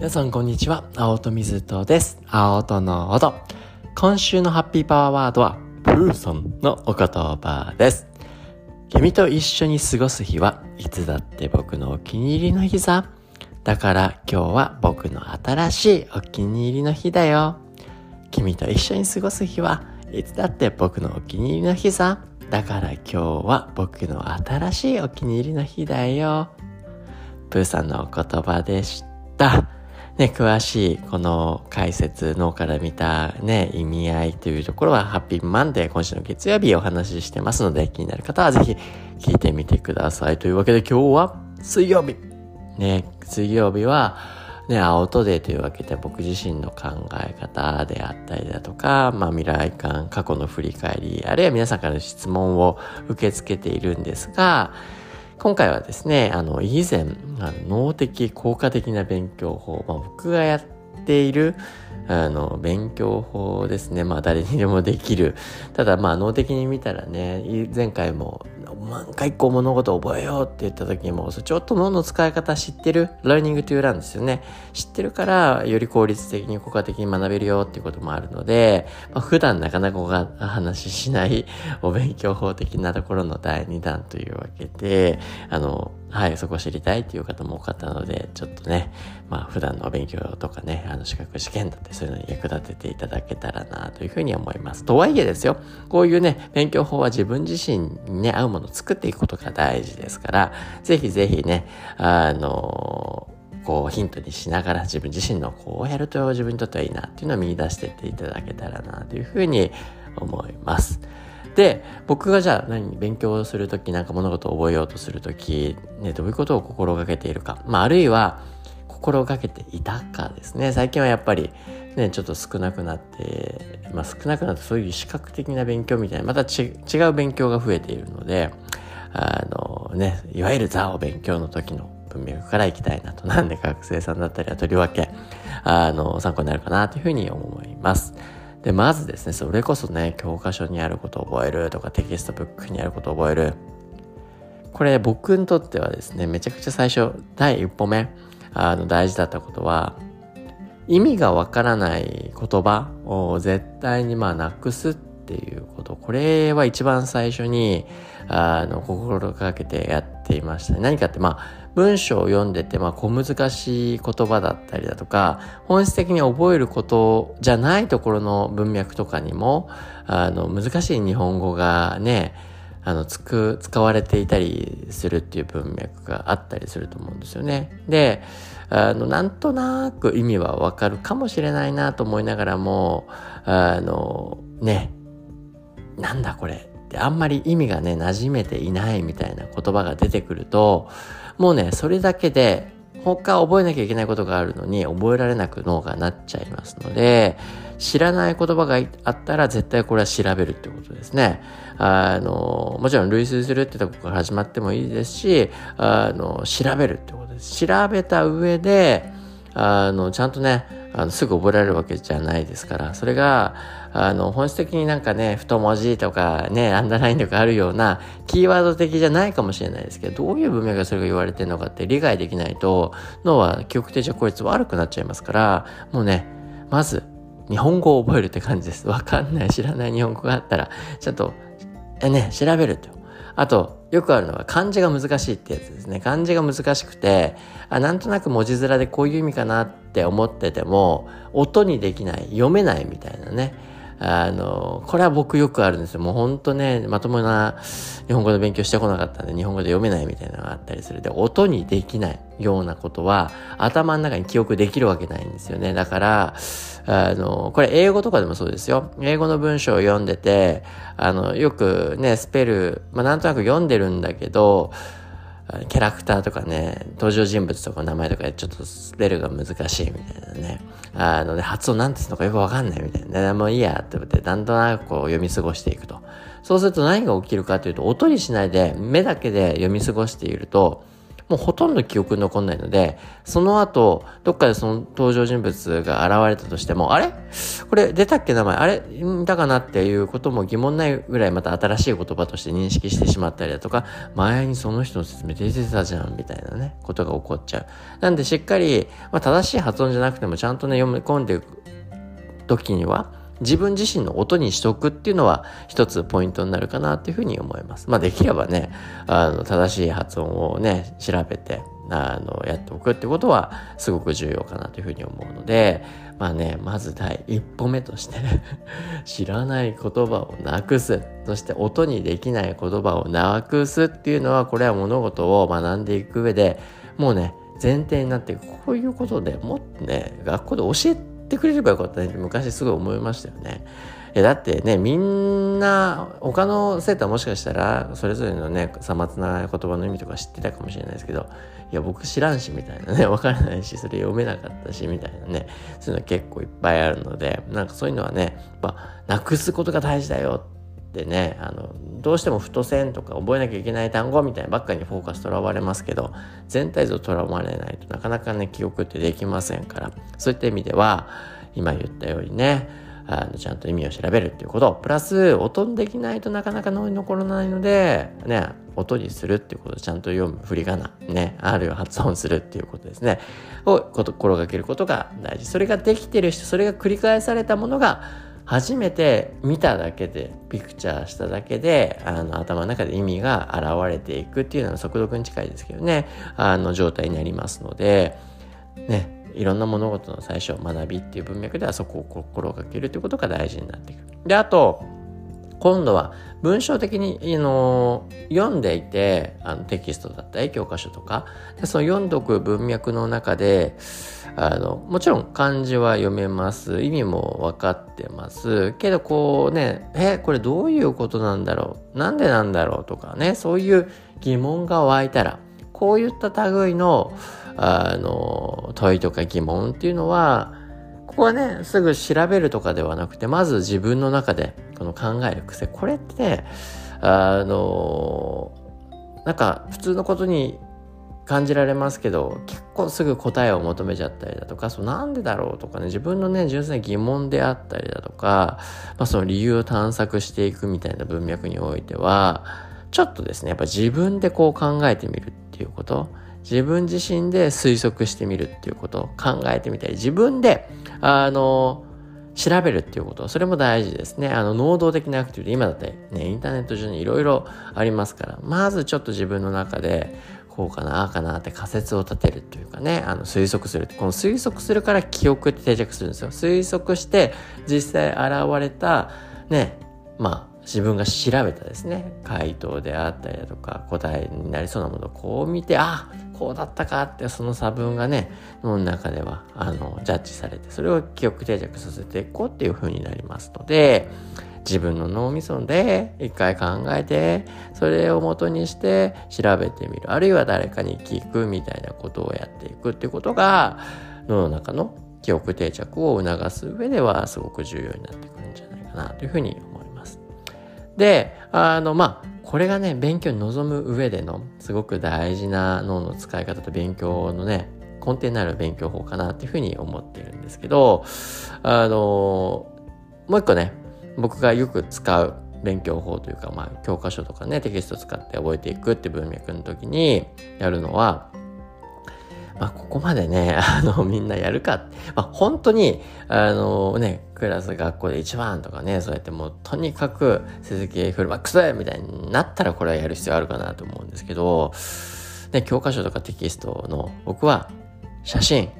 皆さんこんにちは。青戸水戸です。青戸の音。今週のハッピーパワーワードは、プーソンのお言葉です。君と一緒に過ごす日はいつだって僕のお気に入りの日さ。だから今日は僕の新しいお気に入りの日だよ。君と一緒に過ごす日はいつだって僕のお気に入りの日さ。だから今日は僕の新しいお気に入りの日だよ。プーさんのお言葉でした。ね、詳しいこの解説脳から見たね、意味合いというところはハッピーマンデー今週の月曜日お話ししてますので気になる方はぜひ聞いてみてください。というわけで今日は水曜日。ね、水曜日はね、アウトデーというわけで僕自身の考え方であったりだとか、まあ未来感、過去の振り返り、あるいは皆さんからの質問を受け付けているんですが、今回はですね、あの、以前、あの脳的効果的な勉強法、まあ、僕がやっている、あの、勉強法ですね。まあ、誰にでもできる。ただ、まあ、脳的に見たらね、前回も万回こう物事を覚えようって言った時にも、ちょっと脳の使い方知ってる ?learning to learn ですよね。知ってるから、より効率的に効果的に学べるよっていうこともあるので、まあ、普段なかなか話しない お勉強法的なところの第2弾というわけで、あの、はい、そこ知りたいっていう方も多かったので、ちょっとね、まあ普段の勉強とかね、あの資格試験だってそういうのに役立てていただけたらなというふうに思います。とはいえですよ、こういうね、勉強法は自分自身にね、合うものを作っていくことが大事ですから、ぜひぜひね、あのこうヒントにしながら自分自身のこうやると自分にとってはいいなっていうのを見出していっていただけたらなというふうに思います。で僕がじゃあ何勉強する時なんか物事を覚えようとする時、ね、どういうことを心がけているか、まあ、あるいは心がけていたかですね最近はやっぱりねちょっと少なくなって、まあ、少なくなってそういう視覚的な勉強みたいなまた違う勉強が増えているのであのねいわゆるザを勉強の時の文脈からいきたいなとなんで学生さんだったりはとりわけあの参考になるかなというふうに思います。で、まずですね、それこそね、教科書にあることを覚えるとかテキストブックにあることを覚える。これ僕にとってはですね、めちゃくちゃ最初、第一歩目、あの、大事だったことは、意味がわからない言葉を絶対にまあなくすっていうこと。これは一番最初に、あの、心がけてやっていましたね。何かってまあ、文章を読んでて、まあ、小難しい言葉だったりだとか、本質的に覚えることじゃないところの文脈とかにも、あの、難しい日本語がね、あの、つく、使われていたりするっていう文脈があったりすると思うんですよね。で、あの、なんとなく意味はわかるかもしれないなと思いながらも、あの、ね、なんだこれってあんまり意味がね、馴染めていないみたいな言葉が出てくると、もうね、それだけで、他覚えなきゃいけないことがあるのに覚えられなく脳がなっちゃいますので、知らない言葉があったら絶対これは調べるってことですね。あの、もちろん類推するってとこから始まってもいいですし、あの、調べるってことです。調べた上で、あの、ちゃんとね、あのすぐ覚えられるわけじゃないですから、それが、あの、本質的になんかね、太文字とかね、アンダーラインとかあるような、キーワード的じゃないかもしれないですけど、どういう文脈がそれが言われてるのかって理解できないと、脳は記憶定着効率悪くなっちゃいますから、もうね、まず、日本語を覚えるって感じです。わかんない、知らない日本語があったら、ちゃんと、ね、調べると。あと、よくあるのは漢字が難しいってやつですね。漢字が難しくて、あなんとなく文字面でこういう意味かなって思ってても、音にできない、読めないみたいなね。あの、これは僕よくあるんですよ。もうほんとね、まともな日本語の勉強してこなかったんで、日本語で読めないみたいなのがあったりする。で、音にできないようなことは、頭の中に記憶できるわけないんですよね。だから、あの、これ英語とかでもそうですよ。英語の文章を読んでて、あの、よくね、スペル、まあなんとなく読んでるんだけど、キャラクターとかね、登場人物とか名前とかちょっとスペルが難しいみたいなね。あのね、発音なんて言うのかよくわかんないみたいな。もういいやって思って、だんだんこう読み過ごしていくと。そうすると何が起きるかというと、音にしないで目だけで読み過ごしていると、もうほとんど記憶に残んないので、その後、どっかでその登場人物が現れたとしても、あれ？これ出たっけ名前？あれ？いたかなっていうことも疑問ないぐらいまた新しい言葉として認識してしまったりだとか、前にその人の説明出てたじゃん、みたいなね、ことが起こっちゃう。なんでしっかり、まあ、正しい発音じゃなくてもちゃんとね、読み込んでいく時には、自分自身の音にしておくっていうのは一つポイントになるかなっていうふうに思います。まあできればね、あの、正しい発音をね、調べて、あの、やっておくってことはすごく重要かなというふうに思うので、まあね、まず第一歩目として 知らない言葉をなくす。そして音にできない言葉をなくすっていうのは、これは物事を学んでいく上で、もうね、前提になってこういうことでもっとね、学校で教えてってくれればよかったねって昔すごい思いましたよね。えだってね、みんな、他の生徒はもしかしたら、それぞれのね、さまつな言葉の意味とか知ってたかもしれないですけど、いや、僕知らんし、みたいなね、わからないし、それ読めなかったし、みたいなね、そういうの結構いっぱいあるので、なんかそういうのはね、まあ、なくすことが大事だよってね、あの、どうしても太線とか覚えなきゃいけない単語みたいなばっかりにフォーカスとらわれますけど、全体像とらわれないとなかなかね、記憶ってできませんから、そういった意味では、今言ったようにね、あのちゃんと意味を調べるっていうこと、プラス音にできないとなかなか脳に残らないので、ね、音にするっていうこと、ちゃんと読む振り仮名、ね、あるいは発音するっていうことですね、を心がけることが大事。それができてる人、それが繰り返されたものが、初めて見ただけで、ピクチャーしただけで、あの、頭の中で意味が現れていくっていうのは速読に近いですけどね、あの、状態になりますので、ね、いろんな物事の最初学びっていう文脈ではそこを心がけるということが大事になっていく。であと今度は文章的に、あの読んでいてあのテキストだったり教科書とか。でその読んどく文脈の中であのもちろん漢字は読めます。意味も分かってます。けどこうねえこれどういうことなんだろう？なんでなんだろう？とかねそういう疑問が湧いたらこういった類のあの問いとか疑問っていうのはこはねすぐ調べるとかではなくてまず自分の中でこの考える癖。これってあのなんか普通のことに感じられますけど結構すぐ答えを求めちゃったりだとかそうなんでだろうとかね自分のね純粋な疑問であったりだとか、まあ、その理由を探索していくみたいな文脈においてはちょっとですねやっぱ自分でこう考えてみるっていうこと。自分自身で推測してみるっていうことを考えてみたり、自分で、あの、調べるっていうこと、それも大事ですね。あの、能動的なアクティビティ、今だってね、インターネット上にいろいろありますから、まずちょっと自分の中で、こうかな、ああかなって仮説を立てるというかね、あの、推測する。この推測するから記憶って定着するんですよ。推測して、実際現れた、ね、まあ、自分が調べたですね回答であったりだとか答えになりそうなものをこう見てあこうだったかってその差分がね脳の中ではあのジャッジされてそれを記憶定着させていこうっていう風になりますので自分の脳みそで一回考えてそれを元にして調べてみるあるいは誰かに聞くみたいなことをやっていくっていうことが脳の中の記憶定着を促す上ではすごく重要になってくるんじゃないかなというふうに思います。で、あの、まあ、これがね、勉強に臨む上でのすごく大事な脳の使い方と勉強のね、根底になる勉強法かなっていうふうに思ってるんですけど、あの、もう一個ね、僕がよく使う勉強法というか、まあ、教科書とかね、テキスト使って覚えていくって文脈の時にやるのは、まあ、ここまでね、あの、みんなやるか。まあ、本当に、あのね、クラス学校で一番とかね、そうやってもう、とにかく成績フルマックスだみたいになったらこれはやる必要あるかなと思うんですけど、ね、教科書とかテキストの、僕は、写真、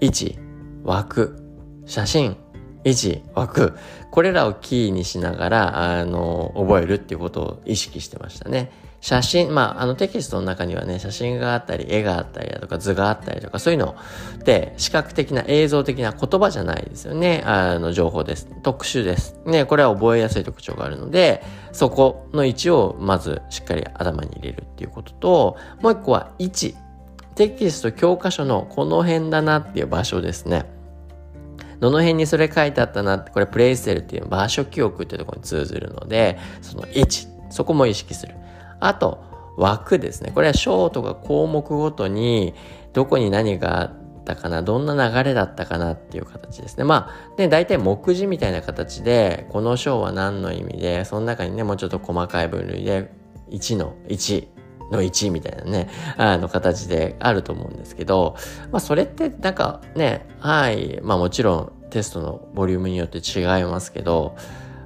位置、枠、写真、位置、枠、これらをキーにしながら、あの、覚えるっていうことを意識してましたね。写真、まあ、あのテキストの中にはね、写真があったり、絵があったりだとか、図があったりとか、そういうのって視覚的な映像的な言葉じゃないですよね。あの、情報です。特殊です。ね、これは覚えやすい特徴があるので、そこの位置をまずしっかり頭に入れるっていうことと、もう一個は位置。テキスト教科書のこの辺だなっていう場所ですね。どの辺にそれ書いてあったなって、これプレイステルっていう場所記憶っていうところに通ずるので、その位置、そこも意識する。あと、枠ですね。これは章とか項目ごとにどこに何があったかな、どんな流れだったかなっていう形ですね。まあ、ね、大体目次みたいな形で、この章は何の意味で、その中にね、もうちょっと細かい分類で、1の1の1みたいなね、あの形であると思うんですけど、まあそれってなんかね、はい、まあもちろんテストのボリュームによって違いますけど、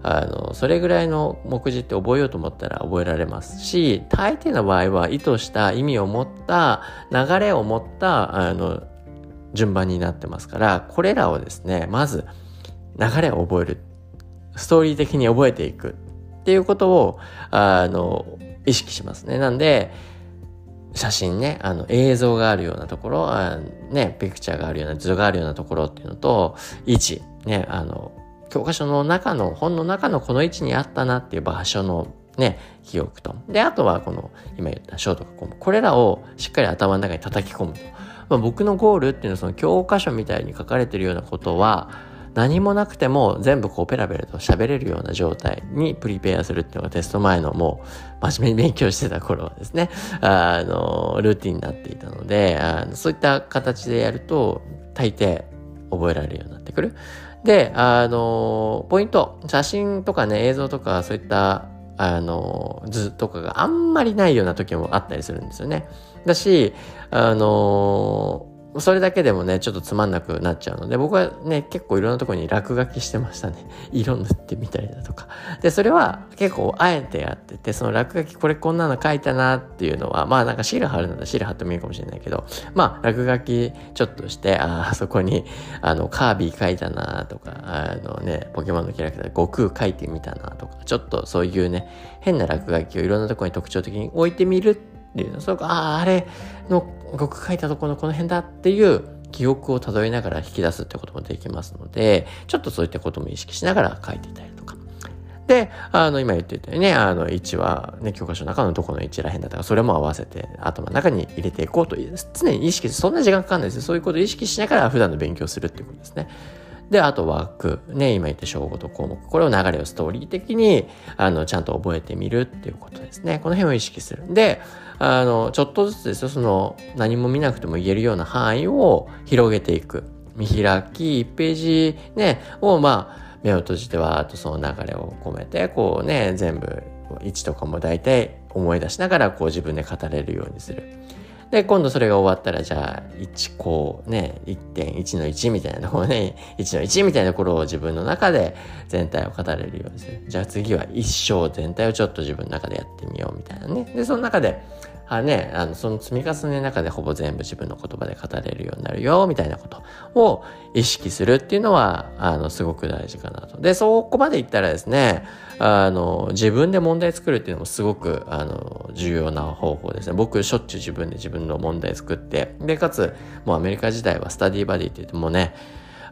あの、それぐらいの目次って覚えようと思ったら覚えられますし、大抵の場合は意図した意味を持った、流れを持った、あの、順番になってますから、これらをですね、まず流れを覚える。ストーリー的に覚えていくっていうことを、あの、意識しますね。なんで、写真ね、あの映像があるようなところ、あね、ピクチャーがあるような図があるようなところっていうのと、位置、ね、あの、教科書の中の、本の中のこの位置にあったなっていう場所のね、記憶と。で、あとはこの、今言った章とか項目。これらをしっかり頭の中に叩き込むと。まあ、僕のゴールっていうのはその教科書みたいに書かれてるようなことは、何もなくても全部こうペラペラと喋れるような状態にプリペアするっていうのがテスト前のもう真面目に勉強してた頃はですね、あの、ルーティンになっていたので、あのそういった形でやると大抵覚えられるようになってくる。で、あの、ポイント、写真とかね、映像とかそういったあの、図とかがあんまりないような時もあったりするんですよね。だし、あのそれだけでもね、ちょっとつまんなくなっちゃうので、僕はね、結構いろんなところに落書きしてましたね。色塗ってみたりだとか。で、それは結構あえてやってて、その落書きこれこんなの書いたなっていうのは、まあなんかシール貼るならシール貼ってもいいかもしれないけど、まあ落書きちょっとして、ああ、そこに、あの、カービィ書いたなとか、あのね、ポケモンのキャラクター悟空書いてみたなとか、ちょっとそういうね、変な落書きをいろんなところに特徴的に置いてみるっていう、そうか、ああ、あれの僕書いたところのこの辺だっていう記憶をたどりながら引き出すってこともできますので、ちょっとそういったことも意識しながら書いていたりとか。で、あの、今言ってたようにね、あの、位置はね、教科書の中のどこの位置らへんだったか、それも合わせて頭の中に入れていこうという、常に意識そんな時間かかんないですよ。そういうことを意識しながら普段の勉強するっていうことですね。で、あと枠。ね、今言った章語と項目。これを流れをストーリー的に、あの、ちゃんと覚えてみるっていうことですね。この辺を意識する。で、あの、ちょっとずつですよ、その、何も見なくても言えるような範囲を広げていく。見開き、1ページね、を、まあ、目を閉じては、あとその流れを込めて、こうね、全部、位置とかも大体思い出しながら、こう自分で語れるようにする。で、今度それが終わったら、じゃあ、1こうね、1.1の1みたいなところね、1の1みたいなところを自分の中で全体を語れるようにする。じゃあ次は一章全体をちょっと自分の中でやってみようみたいなね。で、その中で、あね、あの、その積み重ねの中でほぼ全部自分の言葉で語れるようになるよ、みたいなことを意識するっていうのは、あの、すごく大事かなと。で、そこまでいったらですね、あの、自分で問題作るっていうのもすごく、あの、重要な方法ですね。僕、しょっちゅう自分で自分の問題作って、で、かつ、もうアメリカ時代はスタディバディって言ってもね、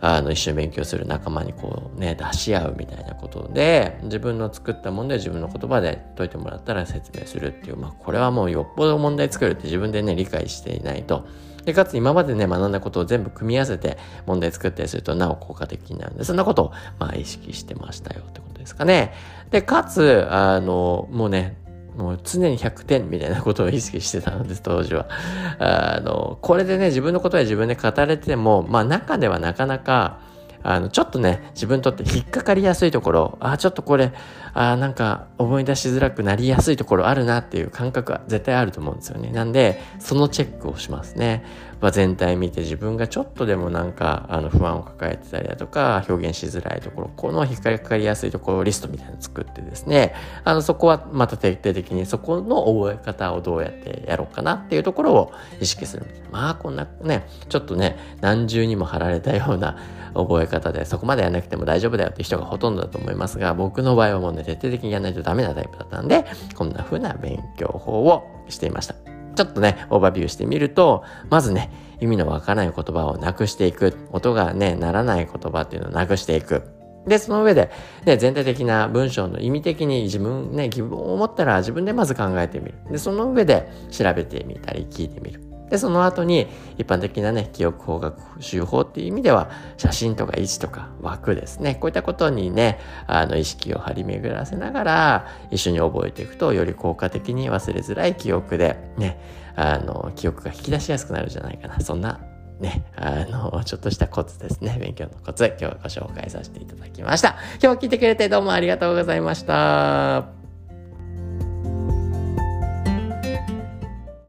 あの、一緒に勉強する仲間にこうね、出し合うみたいなことで、自分の作った問題を自分の言葉で解いてもらったら説明するっていう、まあ、これはもうよっぽど問題作るって自分でね、理解していないと。で、かつ今までね、学んだことを全部組み合わせて問題作ったりするとなお効果的になるんで、そんなことを、まあ、意識してましたよってことですかね。で、かつ、あの、もうね、もう常に100点みたいなことを意識してたんです、当時は。あの、これでね、自分のことは自分で語れても、まあ中ではなかなか、あの、ちょっとね、自分にとって引っかかりやすいところ、あ、ちょっとこれ、あ、なんか思い出しづらくなりやすいところあるなっていう感覚は絶対あると思うんですよね。なんで、そのチェックをしますね。まあ、全体見て自分がちょっとでもなんか、あの、不安を抱えてたりだとか、表現しづらいところ、この引っかかりやすいところをリストみたいなの作ってですね、あの、そこはまた徹底的にそこの覚え方をどうやってやろうかなっていうところを意識する。まあ、こんなね、ちょっとね、何重にも貼られたような 覚え方で、そこまでやらなくても大丈夫だよって人がほとんどだと思いますが、僕の場合はもうね、徹底的にやらないとダメなタイプだったんで、こんな風な勉強法をしていました。ちょっとね、オーバービューしてみると、まずね、意味のわからない言葉をなくしていく。音がね、ならない言葉っていうのをなくしていく。で、その上で、ね、全体的な文章の意味的に自分ね、疑問を持ったら自分でまず考えてみる。で、その上で調べてみたり聞いてみる。で、その後に一般的なね、記憶法学習法っていう意味では、写真とか位置とか枠ですね。こういったことにね、あの、意識を張り巡らせながら、一緒に覚えていくと、より効果的に忘れづらい記憶で、ね、あの、記憶が引き出しやすくなるんじゃないかな。そんなね、あの、ちょっとしたコツですね。勉強のコツ、今日はご紹介させていただきました。今日も聞いてくれてどうもありがとうございました。